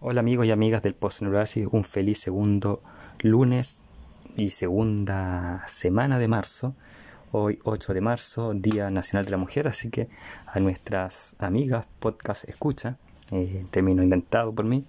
Hola amigos y amigas del Post Neurosis, un feliz segundo lunes y segunda semana de marzo. Hoy 8 de marzo, Día Nacional de la Mujer, así que a nuestras amigas podcast escucha, eh, término inventado por mí,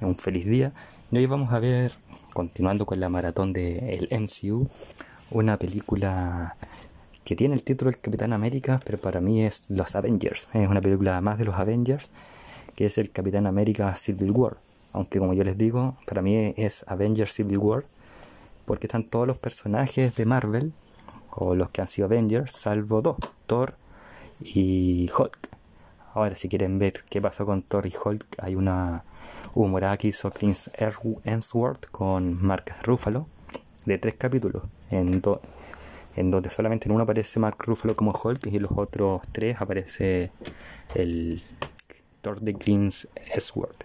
un feliz día. Y hoy vamos a ver, continuando con la maratón del MCU, una película que tiene el título El Capitán América, pero para mí es Los Avengers. Es una película más de los Avengers que es el Capitán América Civil War. Aunque como yo les digo, para mí es Avengers Civil War, porque están todos los personajes de Marvel, o los que han sido Avengers, salvo dos, Thor y Hulk. Ahora, si quieren ver qué pasó con Thor y Hulk, hay una humorada que hizo Chris Hemsworth con Mark Ruffalo, de tres capítulos, en, en donde solamente en uno aparece Mark Ruffalo como Hulk y en los otros tres aparece el de Greens Sword.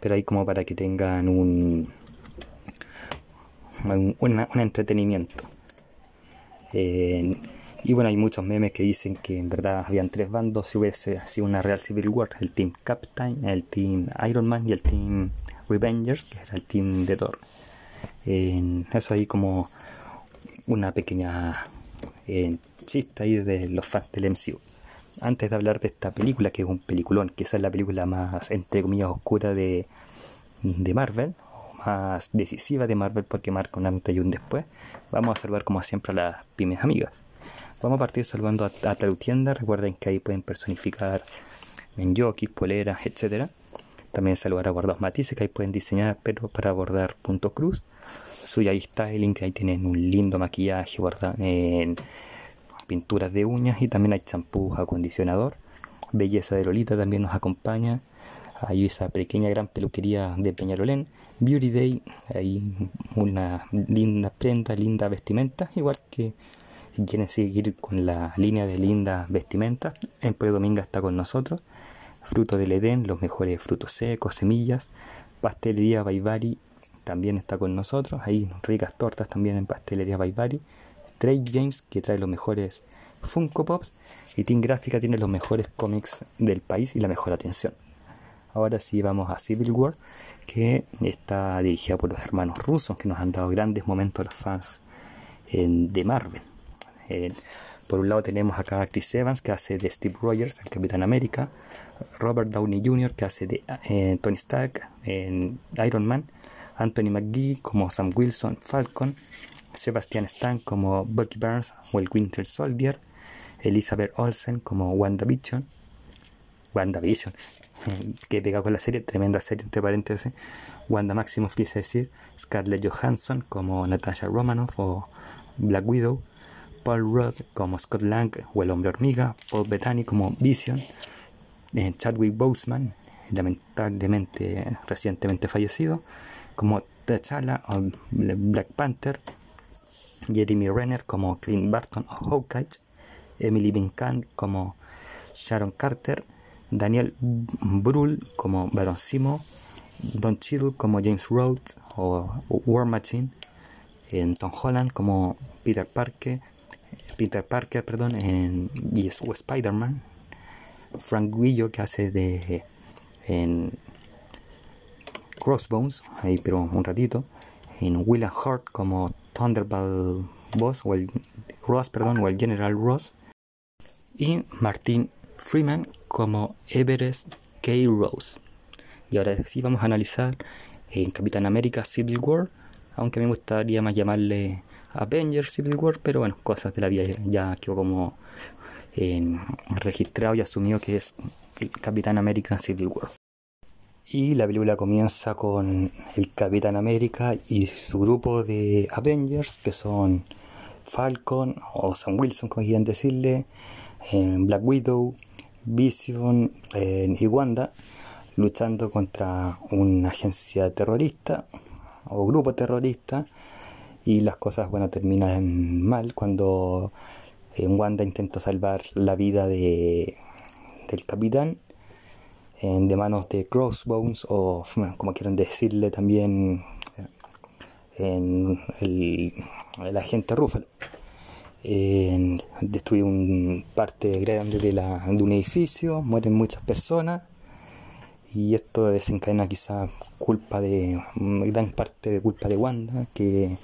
Pero ahí como para que tengan un, un, entretenimiento. Eh, y bueno, hay muchos memes que dicen que en verdad habían tres bandos si hubiese sido una real Civil War. El Team Captain, el Team Iron Man y el Team Revengers, que era el Team de Thor. eso ahí como una pequeña eh, chiste ahí de los fans del MCU antes de hablar de esta película, que es un peliculón, que es la película más, entre comillas, oscura de, de Marvel, más decisiva de Marvel porque marca un antes y un después, vamos a saludar como siempre a las pymes amigas. Vamos a partir saludando a, a Talutienda, recuerden que ahí pueden personificar en jockeys, poleras, etcétera. También saludar a Guardados Matices, que ahí pueden diseñar, pero para bordar punto cruz. Suya Styling, que ahí tienen un lindo maquillaje, guarda, en pinturas de uñas y también hay champú, acondicionador. Belleza de Lolita también nos acompaña. Hay esa pequeña gran peluquería de Peñarolén. Beauty Day, hay una linda prenda, linda vestimenta, igual que si quieren seguir con la línea de lindas vestimentas, Emporio Dominga está con nosotros. Fruto del Edén, los mejores frutos secos, semillas. Pastelería Baibari también está con nosotros. Hay ricas tortas también en Pastelería Baibari. Trade Games, que trae los mejores Funko Pops, y Team Gráfica tiene los mejores cómics del país y la mejor atención. Ahora sí vamos a Civil War, que está dirigida por los hermanos rusos, que nos han dado grandes momentos a los fans de Marvel. por un lado tenemos acá a Chris Evans, que hace de Steve Rogers, el Capitán América, Robert Downey Jr., que hace de eh, Tony Stark en Iron Man, Anthony McGee como Sam Wilson, Falcon, Sebastian Stan como Bucky Barnes o el Winter Soldier, Elizabeth Olsen como WandaVision, WandaVision, que pega con la serie, tremenda serie entre paréntesis, Wanda Maximoff quise decir, Scarlett Johansson como Natasha Romanoff o Black Widow, Paul Rudd como Scott Lang o el Hombre Hormiga, Paul Bettany como Vision, eh, Chadwick Boseman, lamentablemente recientemente fallecido, como T'Challa o Black Panther, Jeremy Renner como Clint Barton o Hawkeye, Emily Binkan como Sharon Carter, Daniel Brühl como Baron Simo, Don Cheadle como James Rhodes o War Machine, Tom Holland como Peter Parker, Peter Parker, perdón, en, y Spider-Man, Frank Guillo que hace de en Crossbones, ahí pero un ratito, en William Hurt como Thunderbolt Boss o el Ross, perdón, o el General Ross y Martin Freeman como Everest K. Rose. Y ahora sí vamos a analizar en Capitán América Civil War, aunque me gustaría más llamarle Avengers Civil War, pero bueno, cosas de la vida ya quedó como registrado y asumido que es Capitán América Civil War. Y la película comienza con el Capitán América y su grupo de Avengers, que son Falcon o Sam Wilson, como quieran decirle, eh, Black Widow, Vision eh, y Wanda, luchando contra una agencia terrorista o grupo terrorista. Y las cosas, bueno, terminan mal cuando eh, Wanda intenta salvar la vida de, del capitán de manos de Crossbones o como quieran decirle también en el, agente Ruffalo. destruye un parte grande de, la, de un edificio, mueren muchas personas y esto desencadena quizá culpa de gran parte de culpa de Wanda que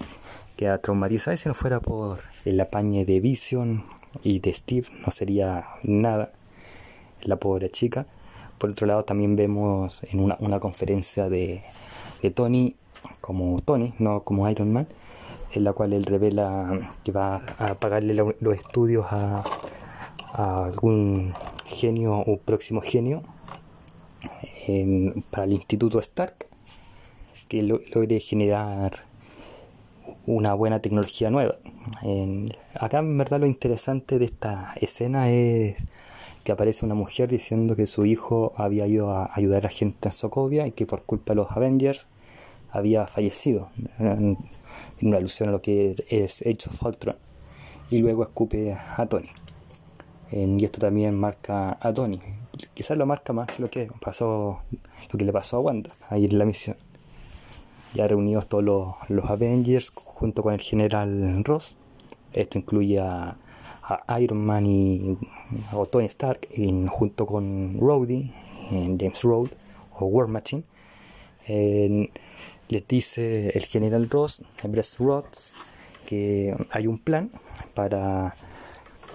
queda traumatizada si no fuera por el apañe de Vision y de Steve no sería nada. La pobre chica por otro lado también vemos en una, una conferencia de, de Tony como Tony no como Iron Man en la cual él revela que va a pagarle los estudios a, a algún genio o próximo genio para el Instituto Stark que logre generar una buena tecnología nueva. acá en verdad lo interesante de esta escena es que aparece una mujer diciendo que su hijo había ido a ayudar a gente en Sokovia y que por culpa de los Avengers había fallecido, en, una alusión a lo que es Age of y luego escupe a Tony. y esto también marca a Tony, quizás lo marca más que lo que pasó, lo que le pasó a Wanda ahí en la misión. Ya reunidos todos los, Avengers junto con el general Ross. Esto incluye a, Iron Man y a Tony Stark junto con Rhodey, James Rhodes o War Machine. les dice el general Ross, Bruce Rhodes, que hay un plan para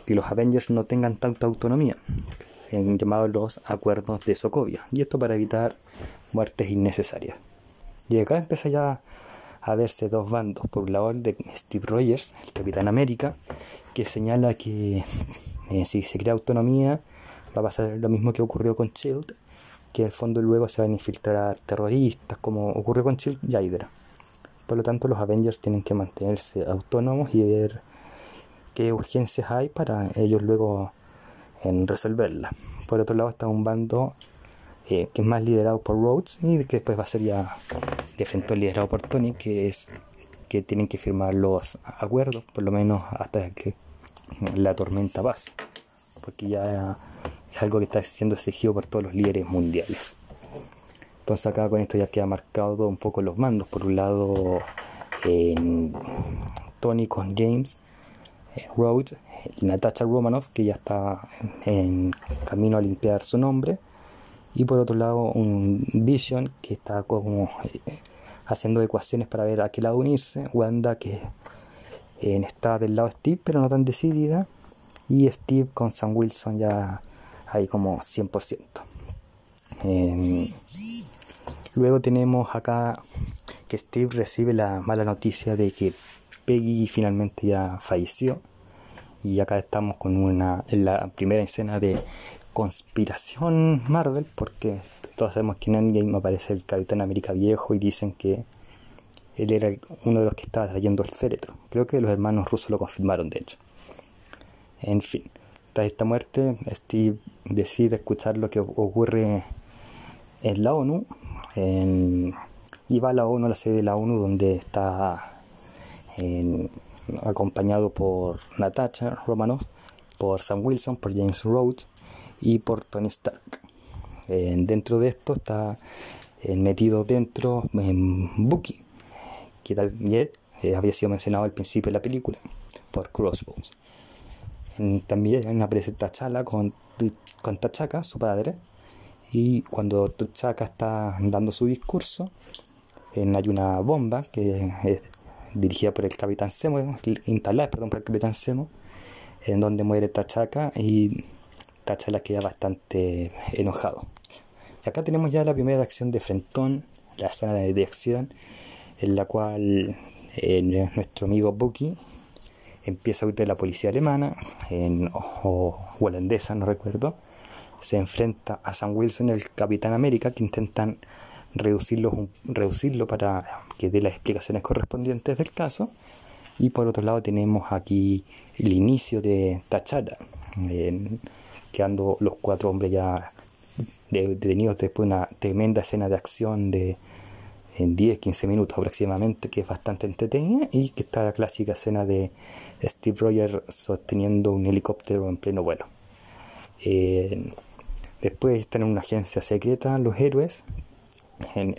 que los Avengers no tengan tanta autonomía, en llamados los acuerdos de Sokovia, y esto para evitar muertes innecesarias. Y acá empieza ya a verse dos bandos, por un lado el de Steve Rogers, el Capitán América, que señala que eh, si se crea autonomía va a pasar lo mismo que ocurrió con Shield, que en el fondo luego se van a infiltrar terroristas, como ocurrió con Shield y Hydra. Por lo tanto, los Avengers tienen que mantenerse autónomos y ver qué urgencias hay para ellos luego en resolverla. Por otro lado está un bando eh, que es más liderado por Rhodes y que después va a ser ya de liderado por Tony, que es que tienen que firmar los acuerdos, por lo menos hasta que la tormenta pase, porque ya es algo que está siendo exigido por todos los líderes mundiales. Entonces acá con esto ya queda marcado un poco los mandos. Por un lado, Tony con James eh, Rhodes Natasha Romanoff, que ya está en camino a limpiar su nombre. Y por otro lado, un Vision, que está como eh, haciendo ecuaciones para ver a qué lado unirse. Wanda, que está del lado de Steve, pero no tan decidida. Y Steve con Sam Wilson ya ahí como 100%. Em, luego tenemos acá que Steve recibe la mala noticia de que Peggy finalmente ya falleció y acá estamos con una la primera escena de conspiración Marvel porque todos sabemos que en Endgame aparece el Capitán América viejo y dicen que él era uno de los que estaba trayendo el féretro. Creo que los hermanos rusos lo confirmaron de hecho. En fin tras esta muerte Steve decide escuchar lo que ocurre en la ONU y va a la ONU a la sede de la ONU donde está en acompañado por Natasha Romanoff, por Sam Wilson, por James Rhodes y por Tony Stark. dentro de esto está eh, metido dentro en Bucky, que eh, había sido mencionado al principio de la película, por Crossbones. también aparece T'Challa con, con T'Chaka, su padre, y cuando T'Chaka está dando su discurso, hay una bomba que es dirigida por el Capitán Semo, instalada perdón, por el Capitán Semo, en donde muere Tachaca y Tachala queda bastante enojado. Y acá tenemos ya la primera acción de Frentón, la escena de, acción, en la cual eh, nuestro amigo Bucky empieza a huir de la policía alemana en, o holandesa, no recuerdo, se enfrenta a Sam Wilson el Capitán América que intentan reducirlo, reducirlo para que dé las explicaciones correspondientes del caso. Y por otro lado tenemos aquí el inicio de Tachara, quedando los cuatro hombres ya detenidos después de una tremenda escena de acción de en 10-15 minutos aproximadamente, que es bastante entretenida, y que está la clásica escena de Steve Rogers sosteniendo un helicóptero en pleno vuelo. después están en una agencia secreta los héroes,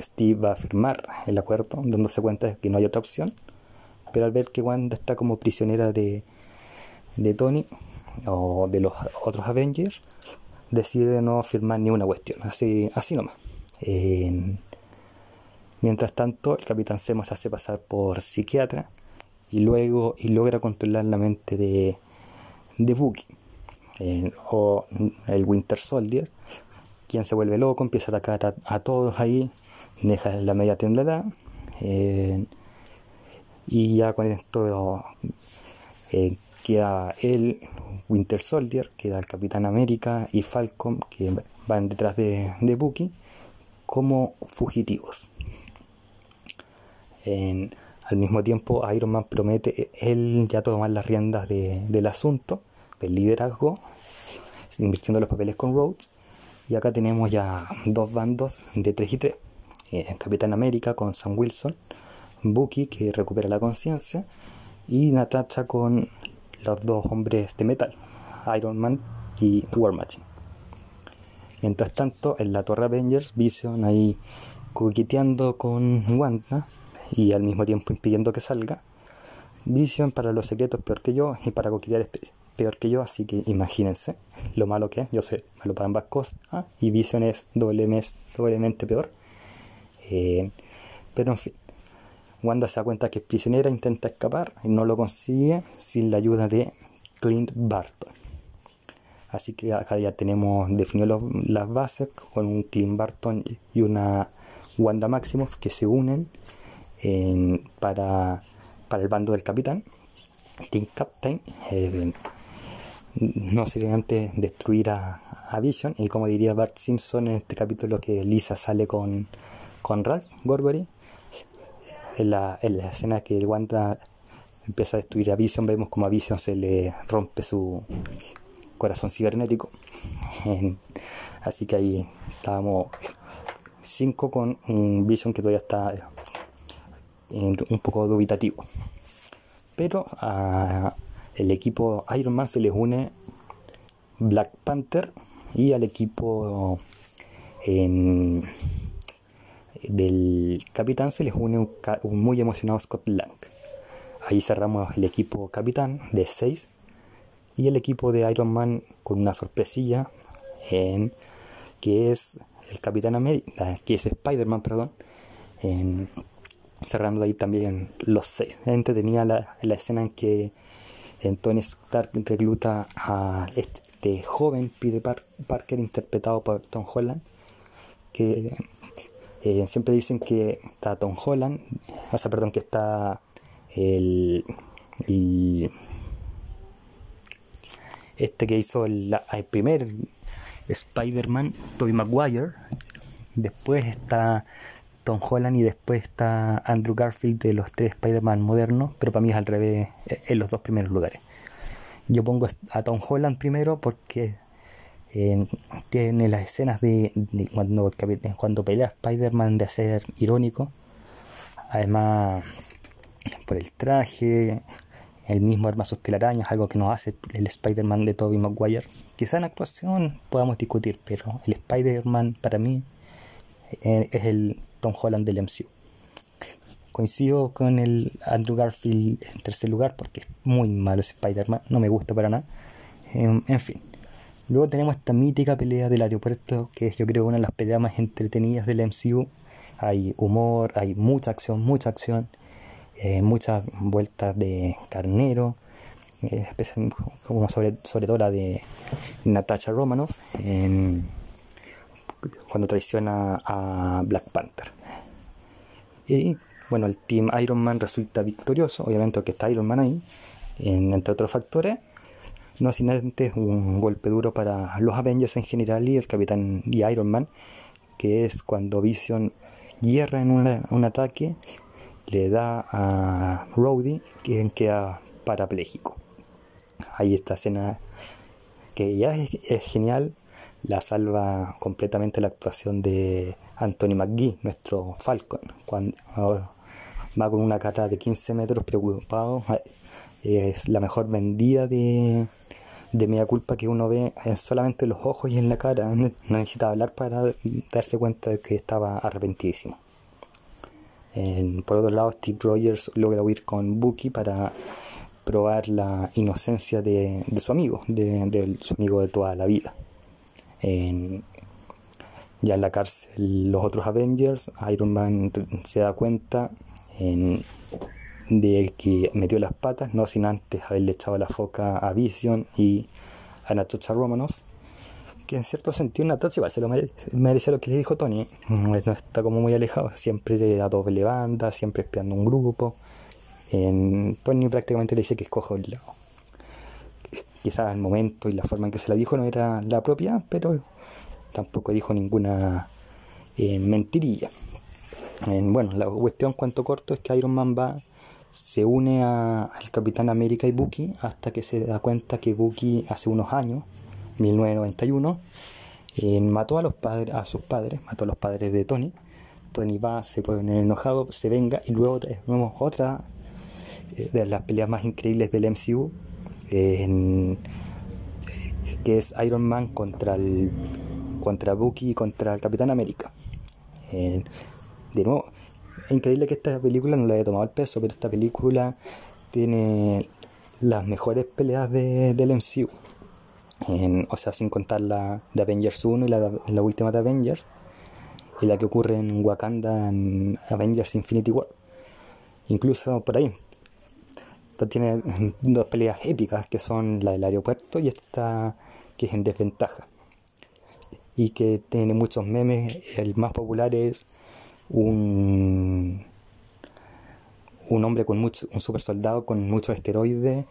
Steve va a firmar el acuerdo, dándose cuenta de que no hay otra opción. Pero al ver que Wanda está como prisionera de, de Tony o de los otros Avengers, decide no firmar ni una cuestión, así, así nomás. mientras tanto, el capitán Zemo se hace pasar por psiquiatra y luego y logra controlar la mente de, de Bucky o el Winter Soldier, quien se vuelve loco, empieza a atacar a, todos ahí, deja la media tienda eh, y ya con esto eh, queda el Winter Soldier, queda el Capitán América y Falcon que van detrás de, de Bucky como fugitivos. al mismo tiempo Iron Man promete él ya tomar las riendas del asunto, del liderazgo, invirtiendo los papeles con Rhodes. Y acá tenemos ya dos bandos de 3 y 3. Eh, Capitán América con Sam Wilson, Bucky que recupera la conciencia y Natasha con los dos hombres de metal, Iron Man y War Machine. Mientras tanto, en la Torre Avengers, Vision ahí coqueteando con Wanda y al mismo tiempo impidiendo que salga. Vision para los secretos peor que yo y para coquetear peor que yo, así que imagínense lo malo que es. Yo sé, malo para ambas cosas. ¿ah? Y Vision es doblemente peor. Eh, pero en fin, Wanda se da cuenta que es prisionera, intenta escapar y no lo consigue sin la ayuda de Clint Barton. Así que acá ya tenemos definido las bases con un Clint Barton y una Wanda Maximoff que se unen para, el bando del capitán. Team Captain eh, no sería antes destruir a, Vision y como diría Bart Simpson en este capítulo que Lisa sale con, con Ralph Gorgory en la, en la escena que Wanda empieza a destruir a Vision, vemos como a Vision se le rompe su corazón cibernético. así que ahí estábamos 5 con un Vision que todavía está un poco dubitativo. Pero al equipo Iron Man se les une Black Panther y al equipo en del capitán se les une un, muy emocionado Scott Lang. Ahí cerramos el equipo capitán de 6 y el equipo de Iron Man con una sorpresilla en, que es el Capitán América, que es Spider-Man, perdón, cerrando ahí también los 6. Entretenía la, la escena en que Tony Stark recluta a este joven Peter Parker interpretado por Tom Holland que eh, siempre dicen que está Tom Holland, o sea, perdón, que está el, este que hizo el, primer Spider-Man, Tobey Maguire, después está Tom Holland y después está Andrew Garfield de los tres Spider-Man modernos, pero para mí es al revés eh, en los dos primeros lugares. Yo pongo a Tom Holland primero porque tiene las escenas de, cuando, cuando pelea Spider-Man de hacer irónico. Además, por el traje, el mismo armazos telarañas, algo que no hace el Spider-Man de Tobey Maguire. Quizá en actuación podamos discutir, pero el Spider-Man para mí eh, es el Tom Holland del MCU. Coincido con el Andrew Garfield en tercer lugar porque es muy malo ese Spider-Man, no me gusta para nada. en fin, Luego tenemos esta mítica pelea del aeropuerto, que es yo creo una de las peleas más entretenidas del MCU. Hay humor, hay mucha acción, mucha acción, eh, muchas vueltas de carnero, eh, como sobre, sobre todo la de Natasha Romanoff cuando traiciona a Black Panther. Y bueno, el Team Iron Man resulta victorioso, obviamente porque está Iron Man ahí, entre otros factores no sin antes un golpe duro para los Avengers en general y el Capitán y Iron Man, que es cuando Vision hierra en un ataque, le da a Rhodey, quien queda parapléjico. Ahí esta escena que ya es, genial, la salva completamente la actuación de Anthony McGee, nuestro Falcon, cuando va con una cara de 15 metros preocupado, es la mejor vendida de, de media culpa que uno ve en solamente los ojos y en la cara. No necesitaba hablar para darse cuenta de que estaba arrepentidísimo. por otro lado, Steve Rogers logra huir con Bucky para probar la inocencia de, su amigo, de, su amigo de toda la vida. ya en la cárcel los otros Avengers, Iron Man se da cuenta de que metió las patas, no sin antes haberle echado la foca a Vision y a Natasha Romanoff, que en cierto sentido Natasha igual se lo merece, lo que le dijo Tony, no está como muy alejado, siempre a doble banda, siempre espiando un grupo. En Tony prácticamente le dice que escoja un lado. Quizás el momento y la forma en que se la dijo no era la propia, pero tampoco dijo ninguna eh, mentirilla. bueno, la cuestión cuanto corto es que Iron Man va, se une al Capitán América y Bucky hasta que se da cuenta que Bucky hace unos años, 1991, eh, mató a los padres, a sus padres, mató a los padres de Tony. Tony va, se pone enojado, se venga y luego tenemos otra eh, de las peleas más increíbles del MCU, que es Iron Man contra el contra Bucky y contra el Capitán América. de nuevo, es increíble que esta película no le haya tomado el peso, pero esta película tiene las mejores peleas de, del MCU. o sea, sin contar la de Avengers 1 y la, la última de Avengers, y la que ocurre en Wakanda en Avengers Infinity War. Incluso por ahí. Esta tiene dos peleas épicas que son la del aeropuerto y esta que es en desventaja y que tiene muchos memes. El más popular es un, un hombre con mucho, un super soldado con muchos esteroides,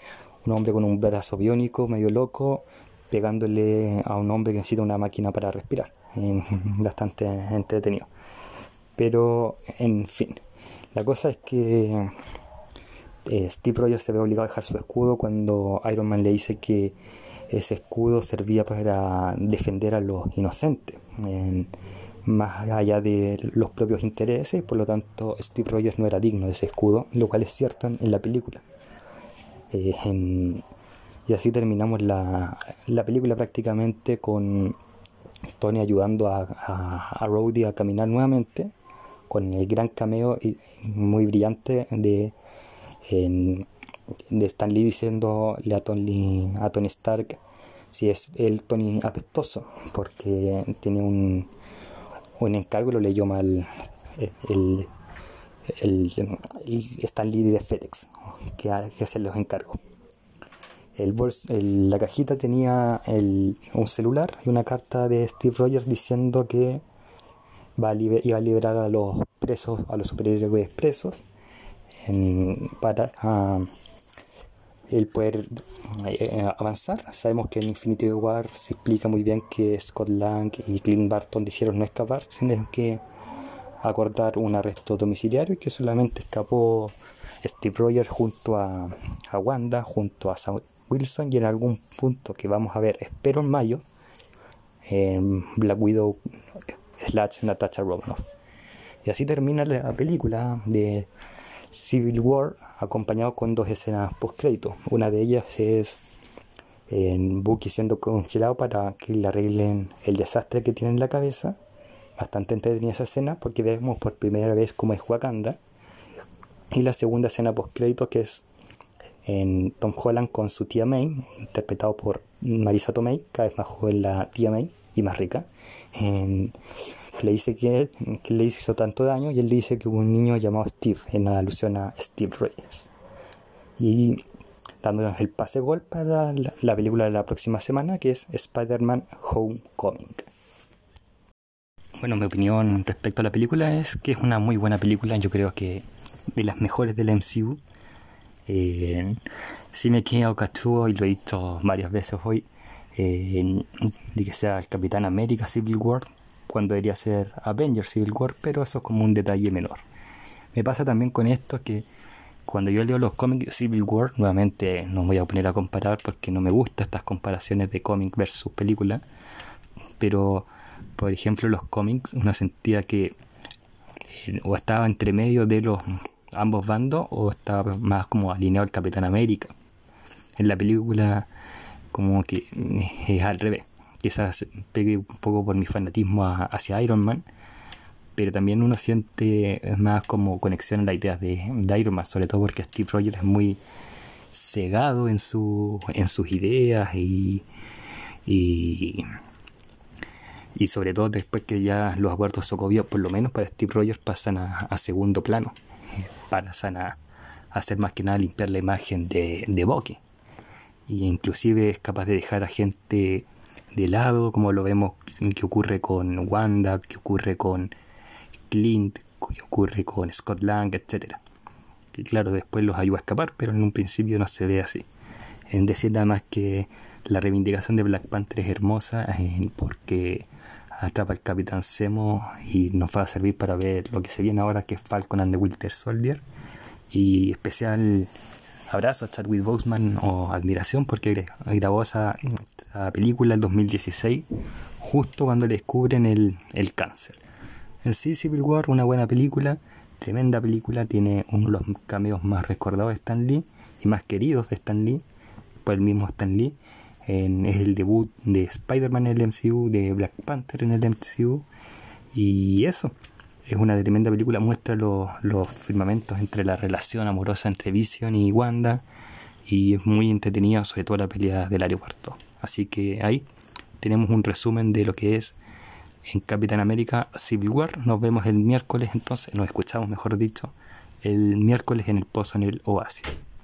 un hombre con un brazo biónico medio loco, pegándole a un hombre que necesita una máquina para respirar. Bastante entretenido. Pero, en fin, la cosa es que eh, Steve Rogers se ve obligado a dejar su escudo cuando Iron Man le dice que ese escudo servía para defender a los inocentes, más allá de los propios intereses, y por lo tanto Steve Rogers no era digno de ese escudo, lo cual es cierto en, la película. Eh, y así terminamos la, película prácticamente con Tony ayudando a, a, Rhodey a caminar nuevamente, con el gran cameo muy brillante de de Stan Lee diciéndole a Tony, a Tony Stark si es el Tony apestoso, porque tiene un, un encargo, lo leyó mal el, el, Stan Lee de FedEx, que, hace los encargos. El la cajita tenía un celular y una carta de Steve Rogers diciendo que va a iba a liberar a los presos, a los superhéroes presos, para el poder eh, avanzar. Sabemos que en Infinity War se explica muy bien que Scott Lang y Clint Barton decidieron no escapar, sino que acordar un arresto domiciliario y que solamente escapó Steve Rogers junto a, Wanda, junto a Sam Wilson y en algún punto que vamos a ver, espero en mayo, en Black Widow slash Natasha Romanoff. Y así termina la película de Civil War acompañado con dos escenas post crédito. Una de ellas es en Bucky siendo congelado para que le arreglen el desastre que tiene en la cabeza. Bastante entretenida esa escena porque vemos por primera vez cómo es Wakanda. Y la segunda escena post crédito que es en Tom Holland con su tía May, interpretado por Marisa Tomei, cada vez más joven la tía May y más rica. Le dice que, que le hizo tanto daño y él dice que hubo un niño llamado Steve, en alusión a Steve Rogers. Y dándonos el pase gol para la, película de la próxima semana, que es Spider-Man Homecoming. Bueno, mi opinión respecto a la película es que es una muy buena película, yo creo que de las mejores del MCU. Eh, si me quedo cachudo, y lo he dicho varias veces hoy, eh, de que sea el Capitán América Civil War, cuando debería ser Avengers Civil War, pero eso es como un detalle menor. Me pasa también con esto que cuando yo leo los cómics Civil War, nuevamente no voy a poner a comparar porque no me gustan estas comparaciones de cómic versus película, pero por ejemplo los cómics uno sentía que eh, o estaba entre medio de los ambos bandos o estaba más como alineado el Capitán América. En la película como que es al revés quizás pegue un poco por mi fanatismo hacia Iron Man, pero también uno siente más como conexión a las ideas de, Iron Man, sobre todo porque Steve Rogers es muy cegado en, su, en sus ideas y, y, y sobre todo después que ya los acuerdos Sokovia, por lo menos para Steve Rogers, pasan a, segundo plano, pasan a, hacer más que nada limpiar la imagen de, de Bucky. Y inclusive es capaz de dejar a gente de lado, como lo vemos que ocurre con Wanda, que ocurre con Clint, que ocurre con Scott Lang, etc. Que claro, después los ayuda a escapar, pero en un principio no se ve así. En decir nada más que la reivindicación de Black Panther es hermosa eh, porque atrapa al Capitán Zemo y nos va a servir para ver lo que se viene ahora que es Falcon and the Winter Soldier y especial abrazo a Chadwick Boseman o admiración porque grabó esa, película en 2016 justo cuando le descubren el, el cáncer. En sí, Civil War, una buena película, tremenda película, tiene uno de los cameos más recordados de Stan Lee y más queridos de Stan Lee, por el mismo Stan Lee. es el debut de Spider-Man en el MCU, de Black Panther en el MCU, y eso es una tremenda película, muestra los, firmamentos entre la relación amorosa entre Vision y Wanda y es muy entretenida, sobre todo la pelea del aeropuerto. Así que ahí tenemos un resumen de lo que es en Capitán América Civil War. Nos vemos el miércoles entonces, nos escuchamos mejor dicho, el miércoles en el Pozo en el Oasis.